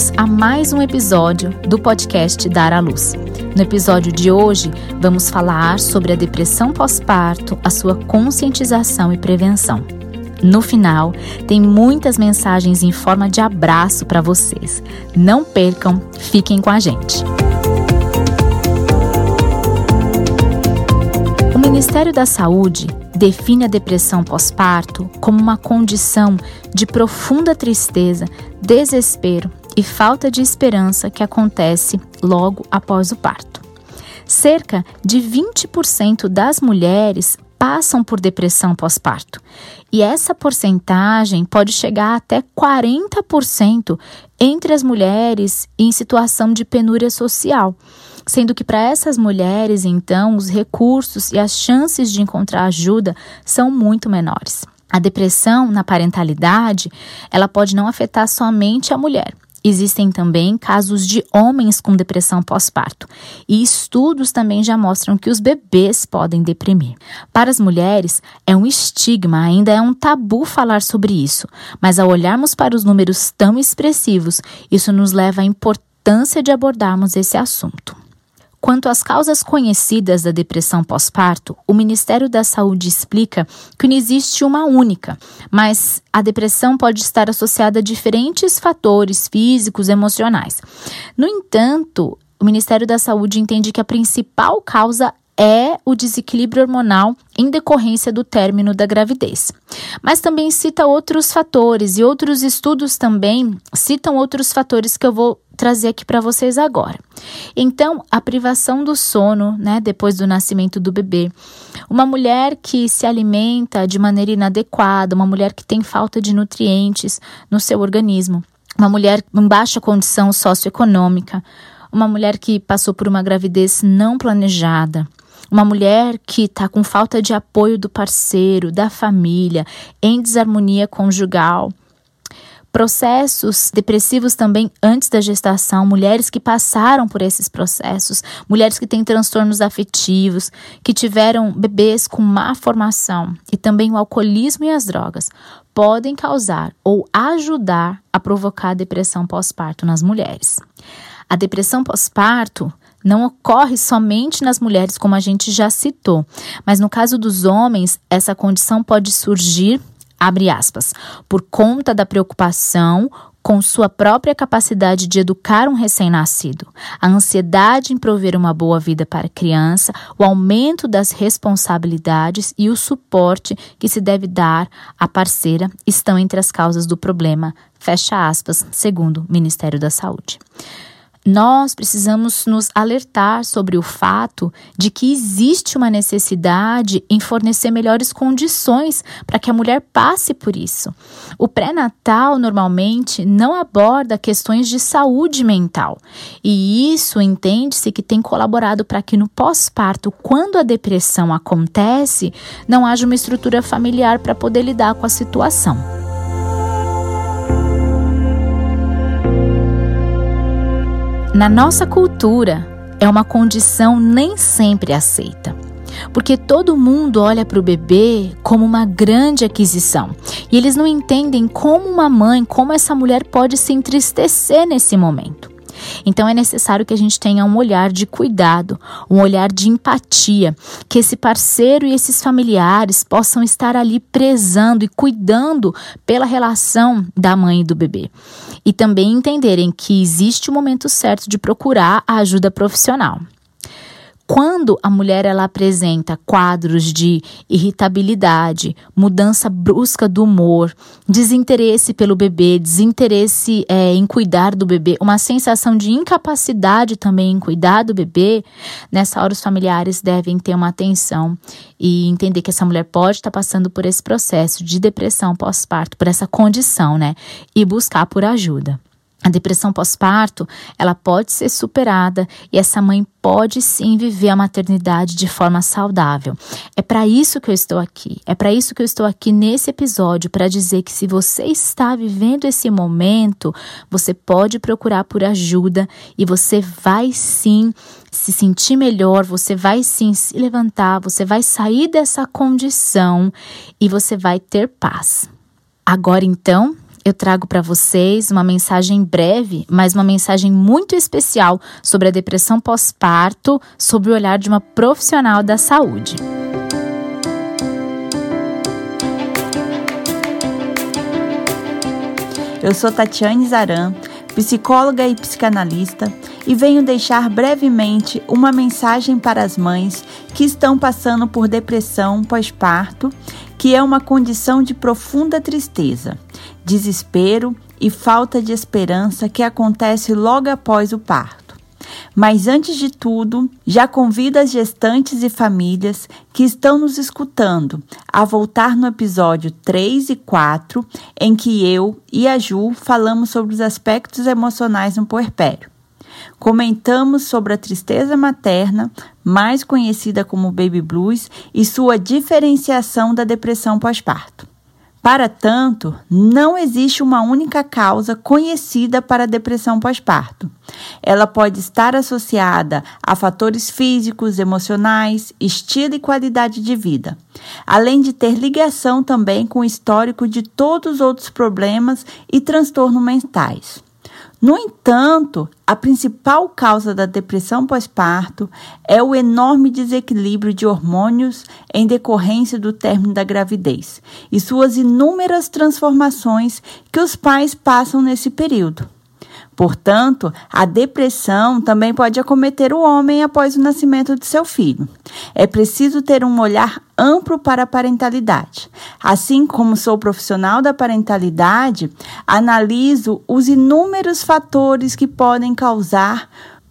bem-vindos a mais um episódio do podcast Dar à Luz. No episódio de hoje, vamos falar sobre a depressão pós-parto, a sua conscientização e prevenção. No final, tem muitas mensagens em forma de abraço para vocês. Não percam, fiquem com a gente. O Ministério da Saúde define a depressão pós-parto como uma condição de profunda tristeza, desespero e falta de esperança que acontece logo após o parto. Cerca de 20% das mulheres passam por depressão pós-parto. E essa porcentagem pode chegar até 40% entre as mulheres em situação de penúria social sendo que para essas mulheres, então, os recursos e as chances de encontrar ajuda são muito menores. A depressão na parentalidade, ela pode não afetar somente a mulher. Existem também casos de homens com depressão pós-parto, e estudos também já mostram que os bebês podem deprimir. Para as mulheres, é um estigma, ainda é um tabu falar sobre isso, mas ao olharmos para os números tão expressivos, isso nos leva à importância de abordarmos esse assunto. Quanto às causas conhecidas da depressão pós-parto, o Ministério da Saúde explica que não existe uma única, mas a depressão pode estar associada a diferentes fatores físicos e emocionais. No entanto, o Ministério da Saúde entende que a principal causa é o desequilíbrio hormonal em decorrência do término da gravidez. Mas também cita outros fatores e outros estudos também citam outros fatores que eu vou trazer aqui para vocês agora. Então, a privação do sono, né, depois do nascimento do bebê, uma mulher que se alimenta de maneira inadequada, uma mulher que tem falta de nutrientes no seu organismo, uma mulher em baixa condição socioeconômica, uma mulher que passou por uma gravidez não planejada, uma mulher que está com falta de apoio do parceiro, da família, em desarmonia conjugal, processos depressivos também antes da gestação, mulheres que passaram por esses processos, mulheres que têm transtornos afetivos, que tiveram bebês com má formação e também o alcoolismo e as drogas podem causar ou ajudar a provocar depressão pós-parto nas mulheres. A depressão pós-parto não ocorre somente nas mulheres, como a gente já citou, mas no caso dos homens, essa condição pode surgir abre aspas, por conta da preocupação com sua própria capacidade de educar um recém-nascido, a ansiedade em prover uma boa vida para a criança, o aumento das responsabilidades e o suporte que se deve dar à parceira estão entre as causas do problema, fecha aspas, segundo o Ministério da Saúde. Nós precisamos nos alertar sobre o fato de que existe uma necessidade em fornecer melhores condições para que a mulher passe por isso. O pré-natal normalmente não aborda questões de saúde mental, e isso entende-se que tem colaborado para que no pós-parto, quando a depressão acontece, não haja uma estrutura familiar para poder lidar com a situação. Na nossa cultura, é uma condição nem sempre aceita. Porque todo mundo olha para o bebê como uma grande aquisição. E eles não entendem como uma mãe, como essa mulher pode se entristecer nesse momento. Então é necessário que a gente tenha um olhar de cuidado, um olhar de empatia, que esse parceiro e esses familiares possam estar ali prezando e cuidando pela relação da mãe e do bebê. E também entenderem que existe o momento certo de procurar a ajuda profissional. Quando a mulher ela apresenta quadros de irritabilidade, mudança brusca do humor, desinteresse pelo bebê, desinteresse é, em cuidar do bebê, uma sensação de incapacidade também em cuidar do bebê, nessa hora os familiares devem ter uma atenção e entender que essa mulher pode estar passando por esse processo de depressão pós-parto, por essa condição, né? E buscar por ajuda. A depressão pós-parto, ela pode ser superada e essa mãe pode sim viver a maternidade de forma saudável. É para isso que eu estou aqui. É para isso que eu estou aqui nesse episódio para dizer que se você está vivendo esse momento, você pode procurar por ajuda e você vai sim se sentir melhor, você vai sim se levantar, você vai sair dessa condição e você vai ter paz. Agora então, eu trago para vocês uma mensagem breve, mas uma mensagem muito especial sobre a depressão pós-parto, sob o olhar de uma profissional da saúde. Eu sou Tatiane Zaran, psicóloga e psicanalista, e venho deixar brevemente uma mensagem para as mães que estão passando por depressão pós-parto, que é uma condição de profunda tristeza, desespero e falta de esperança que acontece logo após o parto. Mas antes de tudo, já convido as gestantes e famílias que estão nos escutando a voltar no episódio 3 e 4, em que eu e a Ju falamos sobre os aspectos emocionais no puerpério. Comentamos sobre a tristeza materna, mais conhecida como baby blues, e sua diferenciação da depressão pós-parto. Para tanto, não existe uma única causa conhecida para a depressão pós-parto. Ela pode estar associada a fatores físicos, emocionais, estilo e qualidade de vida, além de ter ligação também com o histórico de todos os outros problemas e transtornos mentais. No entanto, a principal causa da depressão pós-parto é o enorme desequilíbrio de hormônios em decorrência do término da gravidez e suas inúmeras transformações que os pais passam nesse período. Portanto, a depressão também pode acometer o homem após o nascimento de seu filho. É preciso ter um olhar amplo para a parentalidade. Assim como sou profissional da parentalidade, analiso os inúmeros fatores que podem causar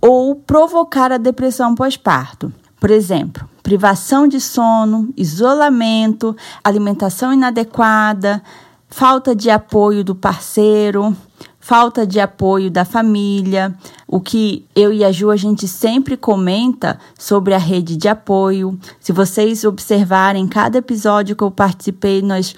ou provocar a depressão pós-parto. Por exemplo, privação de sono, isolamento, alimentação inadequada, falta de apoio do parceiro, falta de apoio da família, o que eu e a Ju a gente sempre comenta sobre a rede de apoio. Se vocês observarem cada episódio que eu participei, nós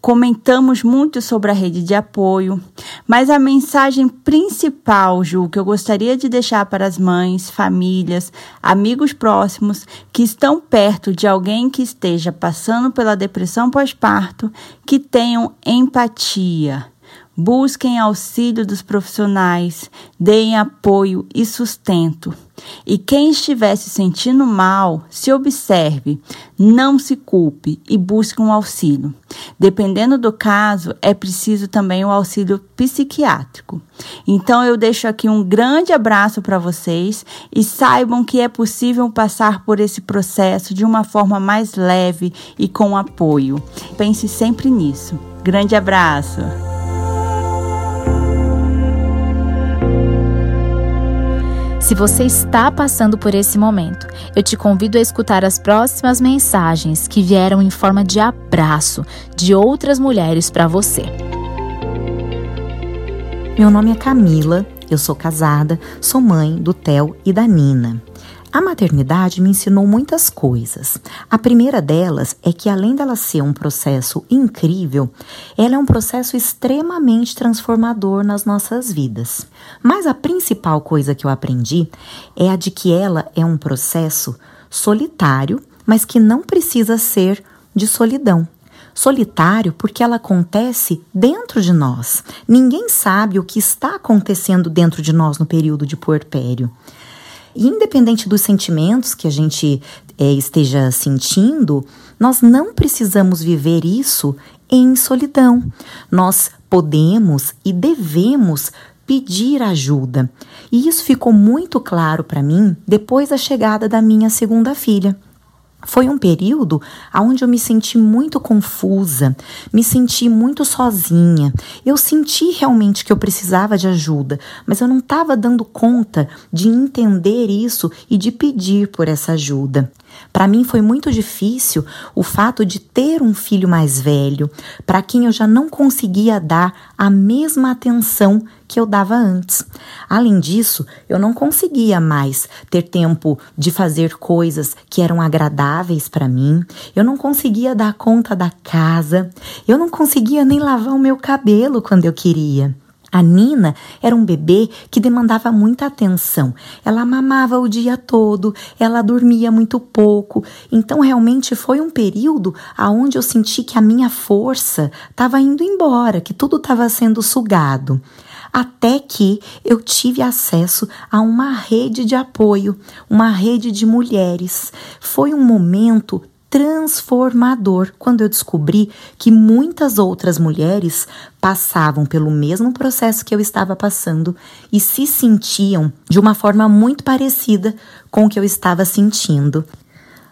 comentamos muito sobre a rede de apoio, mas a mensagem principal, Ju, que eu gostaria de deixar para as mães, famílias, amigos próximos que estão perto de alguém que esteja passando pela depressão pós-parto, que tenham empatia Busquem auxílio dos profissionais, deem apoio e sustento. E quem estiver se sentindo mal, se observe, não se culpe e busque um auxílio. Dependendo do caso, é preciso também o auxílio psiquiátrico. Então eu deixo aqui um grande abraço para vocês e saibam que é possível passar por esse processo de uma forma mais leve e com apoio. Pense sempre nisso. Grande abraço! Se você está passando por esse momento, eu te convido a escutar as próximas mensagens que vieram em forma de abraço de outras mulheres para você. Meu nome é Camila, eu sou casada, sou mãe do Theo e da Nina. A maternidade me ensinou muitas coisas. A primeira delas é que, além dela ser um processo incrível, ela é um processo extremamente transformador nas nossas vidas. Mas a principal coisa que eu aprendi é a de que ela é um processo solitário, mas que não precisa ser de solidão solitário porque ela acontece dentro de nós. Ninguém sabe o que está acontecendo dentro de nós no período de puerpério. E independente dos sentimentos que a gente é, esteja sentindo, nós não precisamos viver isso em solidão. Nós podemos e devemos pedir ajuda. E isso ficou muito claro para mim depois da chegada da minha segunda filha. Foi um período onde eu me senti muito confusa, me senti muito sozinha. Eu senti realmente que eu precisava de ajuda, mas eu não estava dando conta de entender isso e de pedir por essa ajuda. Para mim foi muito difícil o fato de ter um filho mais velho, para quem eu já não conseguia dar a mesma atenção que eu dava antes. Além disso, eu não conseguia mais ter tempo de fazer coisas que eram agradáveis para mim, eu não conseguia dar conta da casa, eu não conseguia nem lavar o meu cabelo quando eu queria. A Nina era um bebê que demandava muita atenção. Ela mamava o dia todo, ela dormia muito pouco. Então realmente foi um período aonde eu senti que a minha força estava indo embora, que tudo estava sendo sugado até que eu tive acesso a uma rede de apoio, uma rede de mulheres. Foi um momento transformador quando eu descobri que muitas outras mulheres passavam pelo mesmo processo que eu estava passando e se sentiam de uma forma muito parecida com o que eu estava sentindo.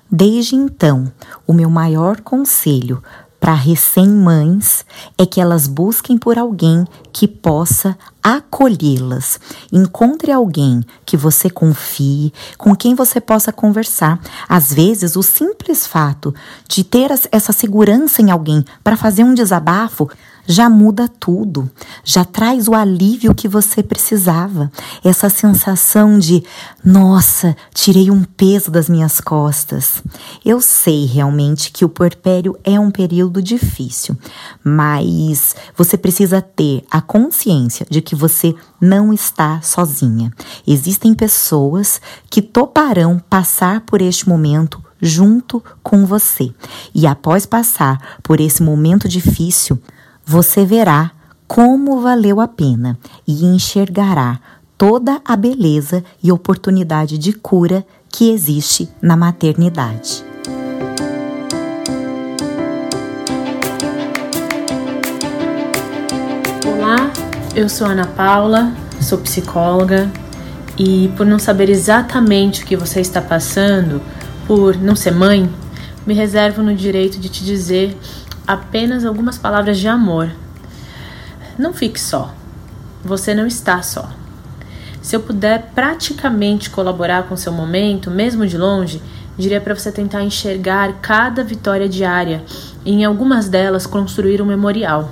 Desde então, o meu maior conselho para recém-mães é que elas busquem por alguém que possa acolhê-las. Encontre alguém que você confie, com quem você possa conversar. Às vezes, o simples fato de ter essa segurança em alguém para fazer um desabafo já muda tudo, já traz o alívio que você precisava. Essa sensação de, nossa, tirei um peso das minhas costas. Eu sei realmente que o puerpério é um período difícil, mas você precisa ter a consciência de que você não está sozinha. Existem pessoas que toparão passar por este momento junto com você. E após passar por esse momento difícil, você verá como valeu a pena e enxergará toda a beleza e oportunidade de cura que existe na maternidade. Olá, eu sou Ana Paula, sou psicóloga e por não saber exatamente o que você está passando, por não ser mãe, me reservo no direito de te dizer apenas algumas palavras de amor. Não fique só. Você não está só. Se eu puder praticamente colaborar com seu momento, mesmo de longe, diria para você tentar enxergar cada vitória diária e em algumas delas construir um memorial.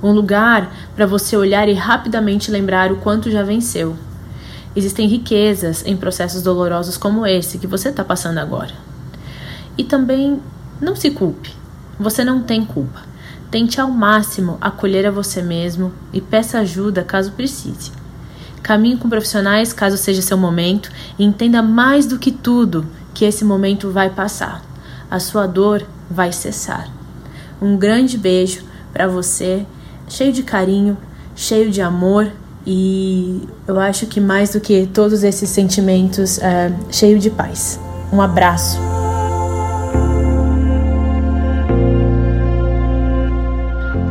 Um lugar para você olhar e rapidamente lembrar o quanto já venceu. Existem riquezas em processos dolorosos como esse que você está passando agora. E também não se culpe. Você não tem culpa. Tente ao máximo acolher a você mesmo e peça ajuda caso precise. Caminhe com profissionais caso seja seu momento e entenda mais do que tudo que esse momento vai passar. A sua dor vai cessar. Um grande beijo para você, cheio de carinho, cheio de amor e eu acho que mais do que todos esses sentimentos, é, cheio de paz. Um abraço.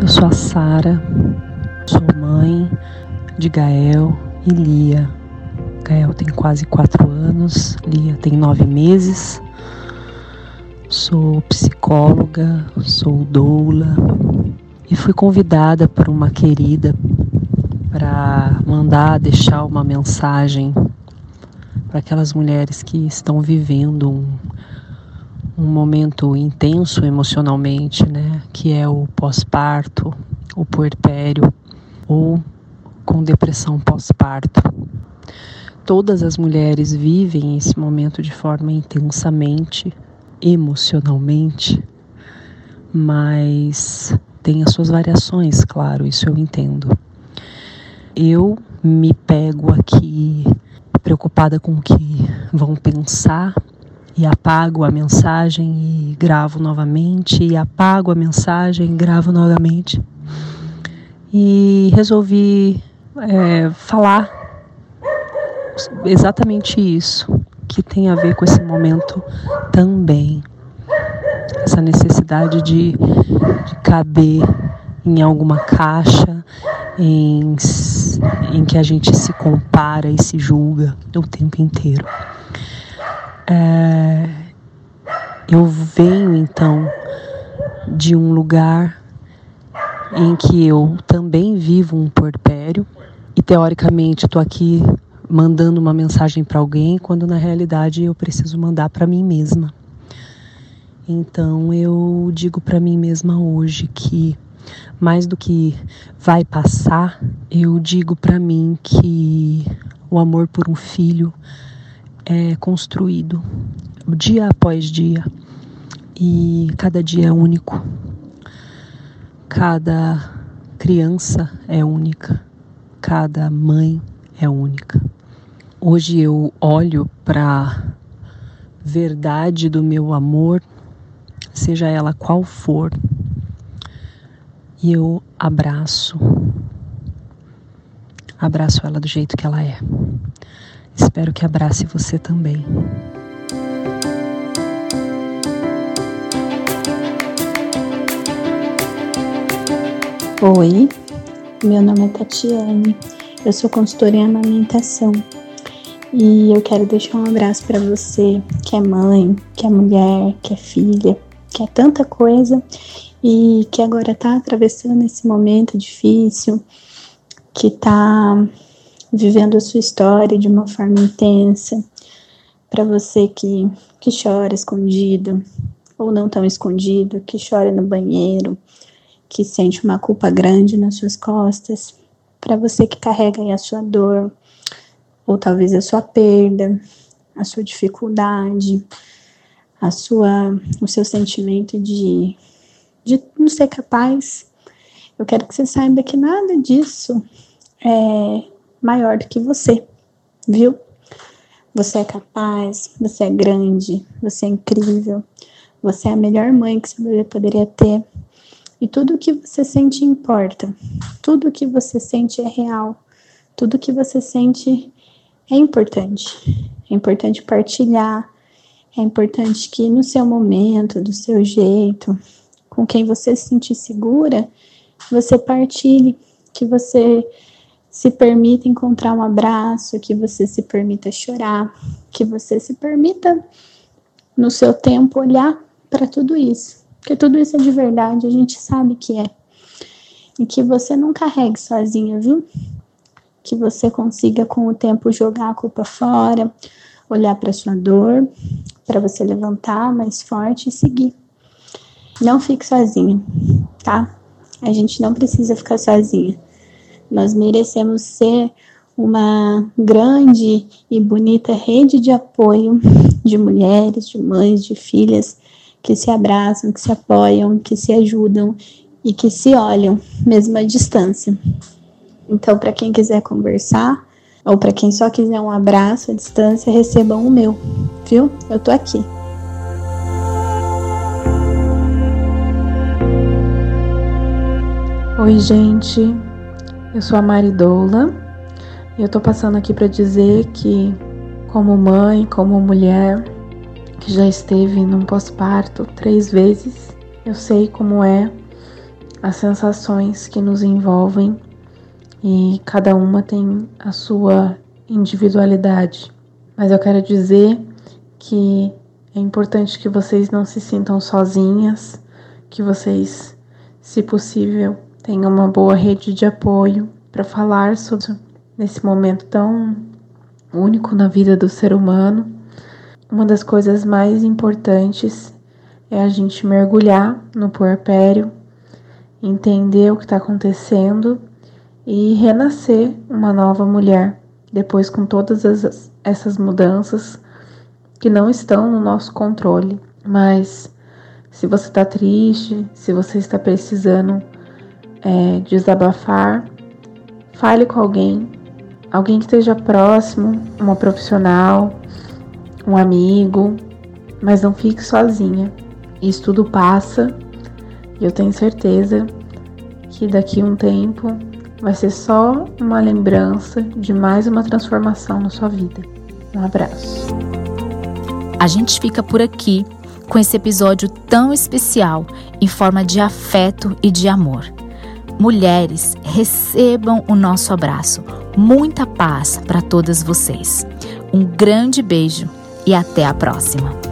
Eu sou a Sara, sou mãe de Gael e Lia. Gael tem quase quatro anos, Lia tem nove meses. Sou psicóloga, sou doula e fui convidada por uma querida para mandar deixar uma mensagem para aquelas mulheres que estão vivendo um um momento intenso emocionalmente, né, que é o pós-parto, o puerpério ou com depressão pós-parto. Todas as mulheres vivem esse momento de forma intensamente, emocionalmente, mas tem as suas variações, claro, isso eu entendo. Eu me pego aqui preocupada com o que vão pensar e apago a mensagem e gravo novamente, e apago a mensagem e gravo novamente. E resolvi é, falar exatamente isso, que tem a ver com esse momento também. Essa necessidade de, de caber em alguma caixa em, em que a gente se compara e se julga o tempo inteiro. É, eu venho então de um lugar em que eu também vivo um porpério e teoricamente estou aqui mandando uma mensagem para alguém quando na realidade eu preciso mandar para mim mesma. Então eu digo para mim mesma hoje que mais do que vai passar, eu digo para mim que o amor por um filho é construído dia após dia e cada dia é único. Cada criança é única cada mãe é única. Hoje eu olho para verdade do meu amor, seja ela qual for, e eu abraço. Abraço ela do jeito que ela é. Espero que abrace você também. Oi, meu nome é Tatiane, eu sou consultora em amamentação e eu quero deixar um abraço para você que é mãe, que é mulher, que é filha, que é tanta coisa e que agora está atravessando esse momento difícil, que está vivendo a sua história de uma forma intensa. Para você que, que chora escondido ou não tão escondido, que chora no banheiro, que sente uma culpa grande nas suas costas, para você que carrega aí a sua dor, ou talvez a sua perda, a sua dificuldade, a sua, o seu sentimento de, de não ser capaz. Eu quero que você saiba que nada disso é maior do que você, viu? Você é capaz, você é grande, você é incrível, você é a melhor mãe que você poderia ter. E tudo o que você sente importa. Tudo o que você sente é real. Tudo o que você sente é importante. É importante partilhar. É importante que no seu momento, do seu jeito, com quem você se sentir segura, você partilhe, que você se permita encontrar um abraço, que você se permita chorar, que você se permita, no seu tempo, olhar para tudo isso. Porque tudo isso é de verdade, a gente sabe que é. E que você não carregue sozinha, viu? Que você consiga com o tempo jogar a culpa fora, olhar para sua dor, para você levantar mais forte e seguir. Não fique sozinha, tá? A gente não precisa ficar sozinha. Nós merecemos ser uma grande e bonita rede de apoio de mulheres, de mães, de filhas que se abraçam, que se apoiam, que se ajudam e que se olham, mesmo à distância. Então, para quem quiser conversar, ou para quem só quiser um abraço à distância, recebam o meu, viu? Eu tô aqui. Oi, gente. Eu sou a Maridoula e eu tô passando aqui para dizer que, como mãe, como mulher, que já esteve num pós-parto três vezes, eu sei como é as sensações que nos envolvem e cada uma tem a sua individualidade. Mas eu quero dizer que é importante que vocês não se sintam sozinhas, que vocês, se possível, tenham uma boa rede de apoio para falar sobre nesse momento tão único na vida do ser humano uma das coisas mais importantes é a gente mergulhar no puerpério, entender o que está acontecendo e renascer uma nova mulher, depois com todas as, essas mudanças que não estão no nosso controle. Mas se você está triste, se você está precisando é, desabafar, fale com alguém, alguém que esteja próximo, uma profissional um amigo, mas não fique sozinha. Isso tudo passa e eu tenho certeza que daqui a um tempo vai ser só uma lembrança de mais uma transformação na sua vida. Um abraço. A gente fica por aqui com esse episódio tão especial em forma de afeto e de amor. Mulheres, recebam o nosso abraço. Muita paz para todas vocês. Um grande beijo e até a próxima!